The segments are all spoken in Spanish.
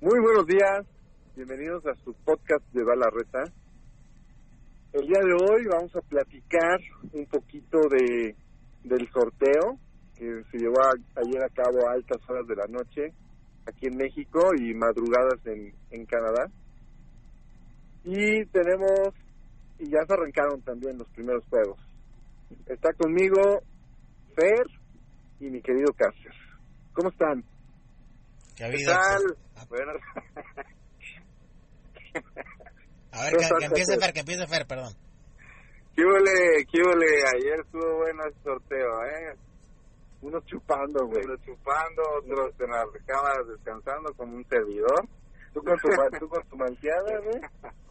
Muy buenos días, bienvenidos a su podcast de Balarreta. El día de hoy vamos a platicar un poquito de del sorteo que se llevó a- ayer a cabo a altas horas de la noche aquí en México y madrugadas en, en Canadá. Y tenemos, y ya se arrancaron también los primeros juegos. Está conmigo Fer y mi querido Cáceres. ¿Cómo están? ¿Qué ha ¿Qué habido? tal? pues? Bueno, A ver, que, que empiece Fer, que empiece Fer, perdón. ¿qué huele? ¿Qué huele? Ayer estuvo bueno el sorteo, ¿eh? Unos chupando, güey. Unos chupando, otros en las cámaras descansando como un servidor. Tú con tu, tú con tu malteada, güey.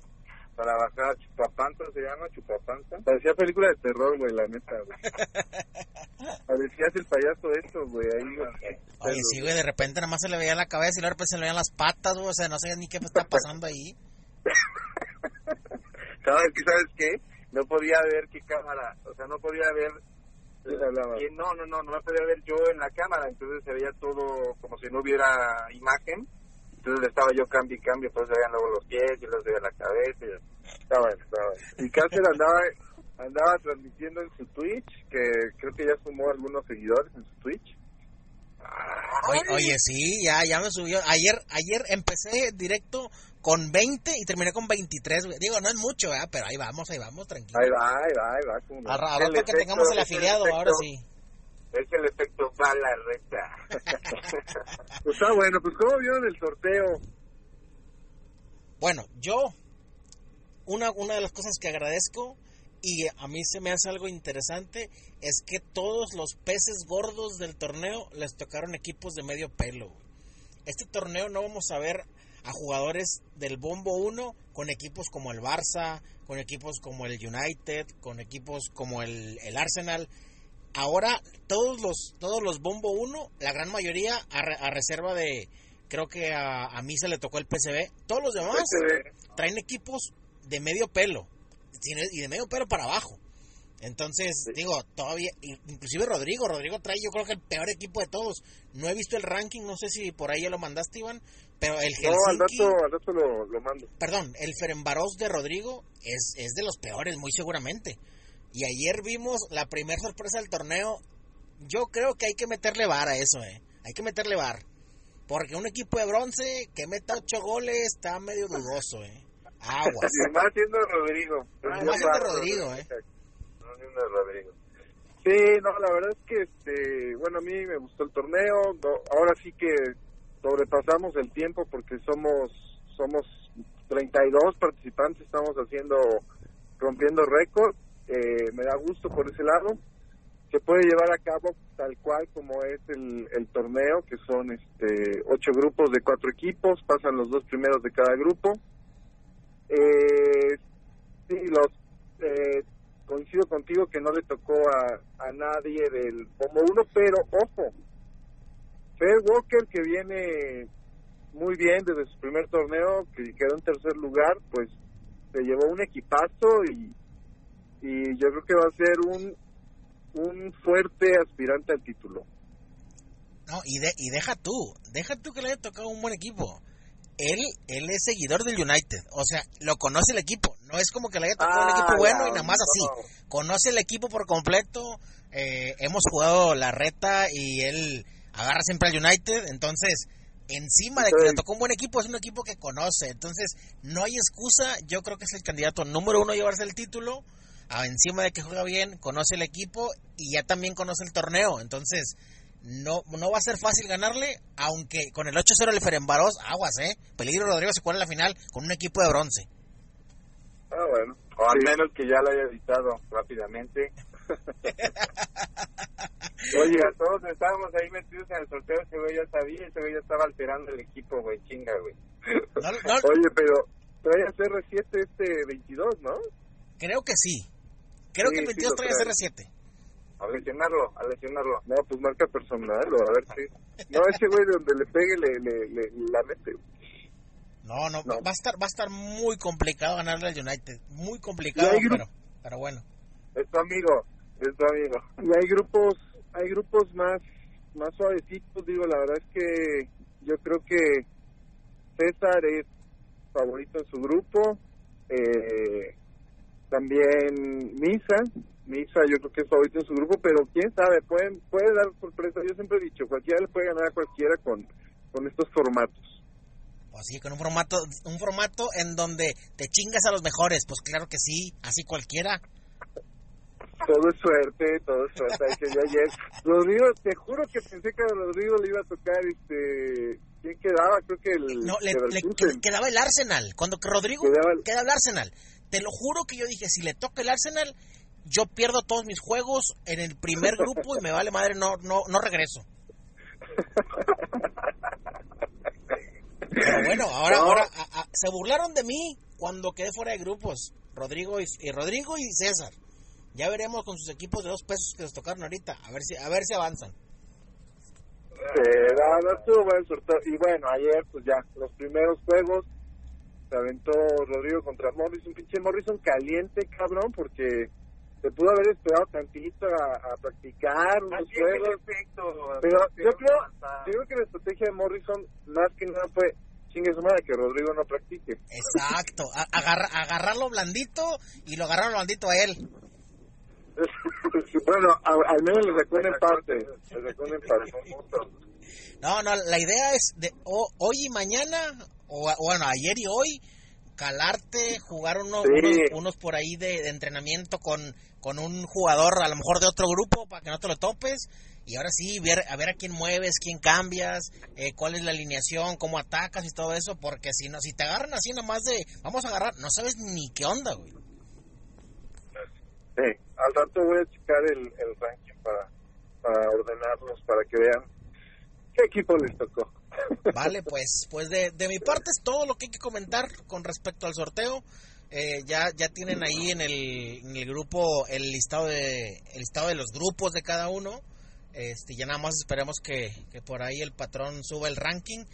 Para bajar chupapanza, se llama chupapanza. Parecía película de terror, güey, la neta, güey. Parecías el payaso esto, güey, ahí. güey. Oye, sí, güey, de repente nada más se le veía la cabeza y luego de repente se le veían las patas, güey, o sea, no sé ni qué está pasando ahí. ¿Sabes qué? ¿Sabes qué? No podía ver qué cámara, o sea, no podía ver... No, no, no, no me podía ver yo en la cámara, entonces se veía todo como si no hubiera imagen. Entonces estaba yo cambio y cambio, pues se veían luego los pies y los veía la cabeza. Y... Está bueno. Y Cáceres andaba, andaba transmitiendo en su Twitch, que creo que ya sumó algunos seguidores en su Twitch. Oye, oye, sí, ya, ya me subió. Ayer, ayer empecé directo con 20 y terminé con 23, güey. Digo, no es mucho, ¿verdad? Pero ahí vamos, ahí vamos, tranquilo. Ahí va, ahí va, ahí va. como no. A, ra- a El rato que tengamos el afiliado, ahora sí. Es el efecto bala recta. Pues está bueno, pues ¿cómo vieron el sorteo? Bueno, yo, una, una de las cosas que agradezco y a mí se me hace algo interesante es que todos los peces gordos del torneo les tocaron equipos de medio pelo. Este torneo no vamos a ver a jugadores del Bombo 1 con equipos como el Barça, con equipos como el United, con equipos como el, el Arsenal. Ahora todos los todos los Bombo 1, la gran mayoría a, re- a reserva de creo que a, a mí se le tocó el PCB, todos los demás PCB. traen equipos de medio pelo y de medio pelo para abajo. Entonces, digo, todavía, inclusive Rodrigo, Rodrigo trae yo creo que el peor equipo de todos. No he visto el ranking, no sé si por ahí ya lo mandaste, Iván, pero el No, al Helsinki, rato, al rato lo, lo mando. perdón, el Ferenbaros de Rodrigo es, es de los peores, muy seguramente. Y ayer vimos la primera sorpresa del torneo. Yo creo que hay que meterle bar a eso, eh. Hay que meterle bar. Porque un equipo de bronce que meta ocho goles está medio dudoso, eh. Aguas. Más siendo Rodrigo. Ah, más siendo Rodrigo, eh. Más siendo Rodrigo. Sí, no, la verdad es que, este, bueno, a mí me gustó el torneo. ahora sí que sobrepasamos el tiempo porque somos somos 32 participantes, estamos haciendo, rompiendo récord. Eh, me da gusto por ese lado. Se puede llevar a cabo tal cual como es el, el torneo, que son este ocho grupos de cuatro equipos, pasan los dos primeros de cada grupo. Eh, sí, los eh, coincido contigo que no le tocó a, a nadie del Bombo 1, pero ojo, Fair Walker que viene muy bien desde su primer torneo, que quedó en tercer lugar, pues se llevó un equipazo y, y yo creo que va a ser un, un fuerte aspirante al título. No, y, de, y deja tú, deja tú que le haya tocado un buen equipo. Él, él es seguidor del United, o sea, lo conoce el equipo. No es como que le haya tocado un Ah, equipo bueno y nada más no. así. Conoce el equipo por completo. eh, hemos jugado la reta y él agarra siempre al United. Entonces, encima de que le tocó un buen equipo, es un equipo que conoce. Entonces, no hay excusa. Yo creo que es el candidato número uno a llevarse el título. Encima de que juega bien, conoce el equipo y ya también conoce el torneo. Entonces, no, no va a ser fácil ganarle, aunque con el 8-0 el Ferenbaros, aguas, ¿eh? Peligro Rodrigo se cuela en la final con un equipo de bronce. Ah, bueno. O al Sí. menos que ya lo haya editado rápidamente. Oye, a todos estábamos ahí metidos en el sorteo, ese güey ya sabía, ese güey ya estaba alterando el equipo, güey, chinga, güey. No, no, oye, pero trae a CR7 este 22, ¿no? creo que sí. Creo Sí, que el sí 22 lo trae trae. CR7. A lesionarlo, a lesionarlo. No, pues marca personal, a ver si. No, ese güey donde le pegue le, le, le- la mete. No, no, No. va a estar va a estar muy complicado ganarle al United, muy complicado, pero pero bueno. Es tu amigo, es tu amigo. Y hay grupos, hay grupos más, más suavecitos, digo, la verdad es que yo creo que César es favorito en su grupo, eh, también Misa, Misa yo creo que es favorito en su grupo, pero quién sabe, pueden, puede dar sorpresa, yo siempre he dicho, cualquiera le puede ganar a cualquiera con, con estos formatos. Pues sí, con un formato, un formato en donde te chingas a los mejores, pues claro que sí, así cualquiera. Todo es suerte, todo es suerte. Yo ayer, Rodrigo, te juro que pensé que a Rodrigo le iba a tocar, este, ¿quién quedaba? Creo que el. No, le, le quedaba el Arsenal. Cuando Rodrigo quedaba el... queda el Arsenal. Te lo juro que yo dije, si le toca el Arsenal, yo pierdo todos mis juegos en el primer grupo y me vale madre, no, no, no regreso. Pero bueno, ahora, ahora a, a, se burlaron de mí cuando quedé fuera de grupos. Rodrigo y, y, Rodrigo y César. Ya veremos con sus equipos de dos pesos que les tocaron ahorita, a ver si, a ver si avanzan. Sí, no, no estuvo buen sorteo. Y bueno, ayer pues ya, los primeros juegos se aventó Rodrigo contra Morrison, pinche Morrison caliente, cabrón, porque se pudo haber esperado tantito a, a practicar unos Así juegos. Perfecto, pero yo creo, yo creo que la estrategia de Morrison más que nada fue chingue su madre que Rodrigo no practique. Exacto, agarra, agarrarlo blandito y lo agarraron blandito a él. bueno, a, al menos le recuerden parte, le recuerden parte. No, no, la idea es de o, hoy y mañana, o bueno, ayer y hoy, calarte, jugar uno, sí. unos, unos, por ahí de, de, entrenamiento con, con un jugador, a lo mejor de otro grupo, para que no te lo topes. Y ahora sí, ver, a ver a quién mueves, quién cambias, eh, cuál es la alineación, cómo atacas y todo eso. Porque si no si te agarran así nomás de, vamos a agarrar, no sabes ni qué onda, güey. Sí, al rato voy a checar el, el ranking para, para ordenarlos, para que vean qué equipo les tocó. Vale, pues, pues de, de, mi parte es todo lo que hay que comentar con respecto al sorteo. Eh, ya, ya tienen ahí en el, en el grupo el listado de el listado de los grupos de cada uno. Este, ya nada más esperemos que, que por ahí el patrón suba el ranking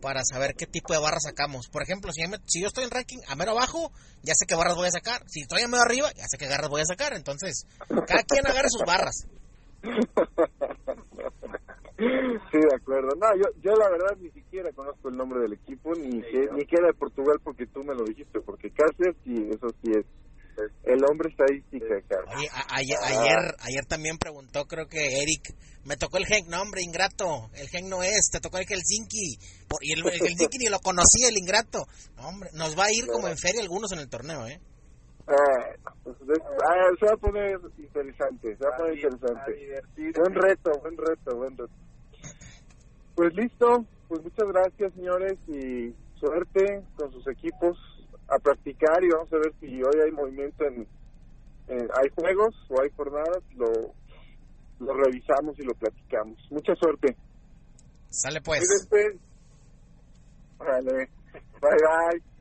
para saber qué tipo de barras sacamos. Por ejemplo, si me, si yo estoy en ranking a mero abajo, ya sé qué barras voy a sacar. Si estoy a mero arriba, ya sé qué barras voy a sacar. Entonces, cada quien agarre sus barras. Sí, de acuerdo. No, yo, yo la verdad ni siquiera conozco el nombre del equipo, ni sí, que, ni que era de Portugal porque tú me lo dijiste, porque Cáceres sí, eso sí es el hombre estadística, Oye, a, ayer, ah. ayer, ayer también preguntó, creo que Eric, me tocó el Genk, no hombre, ingrato, el Genk no es, te tocó el Helsinki, por, y el, el Helsinki ni lo conocía, el ingrato. No, hombre, nos va a ir como en feria algunos en el torneo, ¿eh? Ah, se va a poner interesante, se va a poner interesante. Buen reto, buen reto, buen reto. Pues listo, pues muchas gracias señores y suerte con sus equipos a practicar y vamos a ver si hoy hay movimiento en, en hay juegos o hay jornadas, lo, lo revisamos y lo platicamos. Mucha suerte. Sale pues. Vale. Bye bye.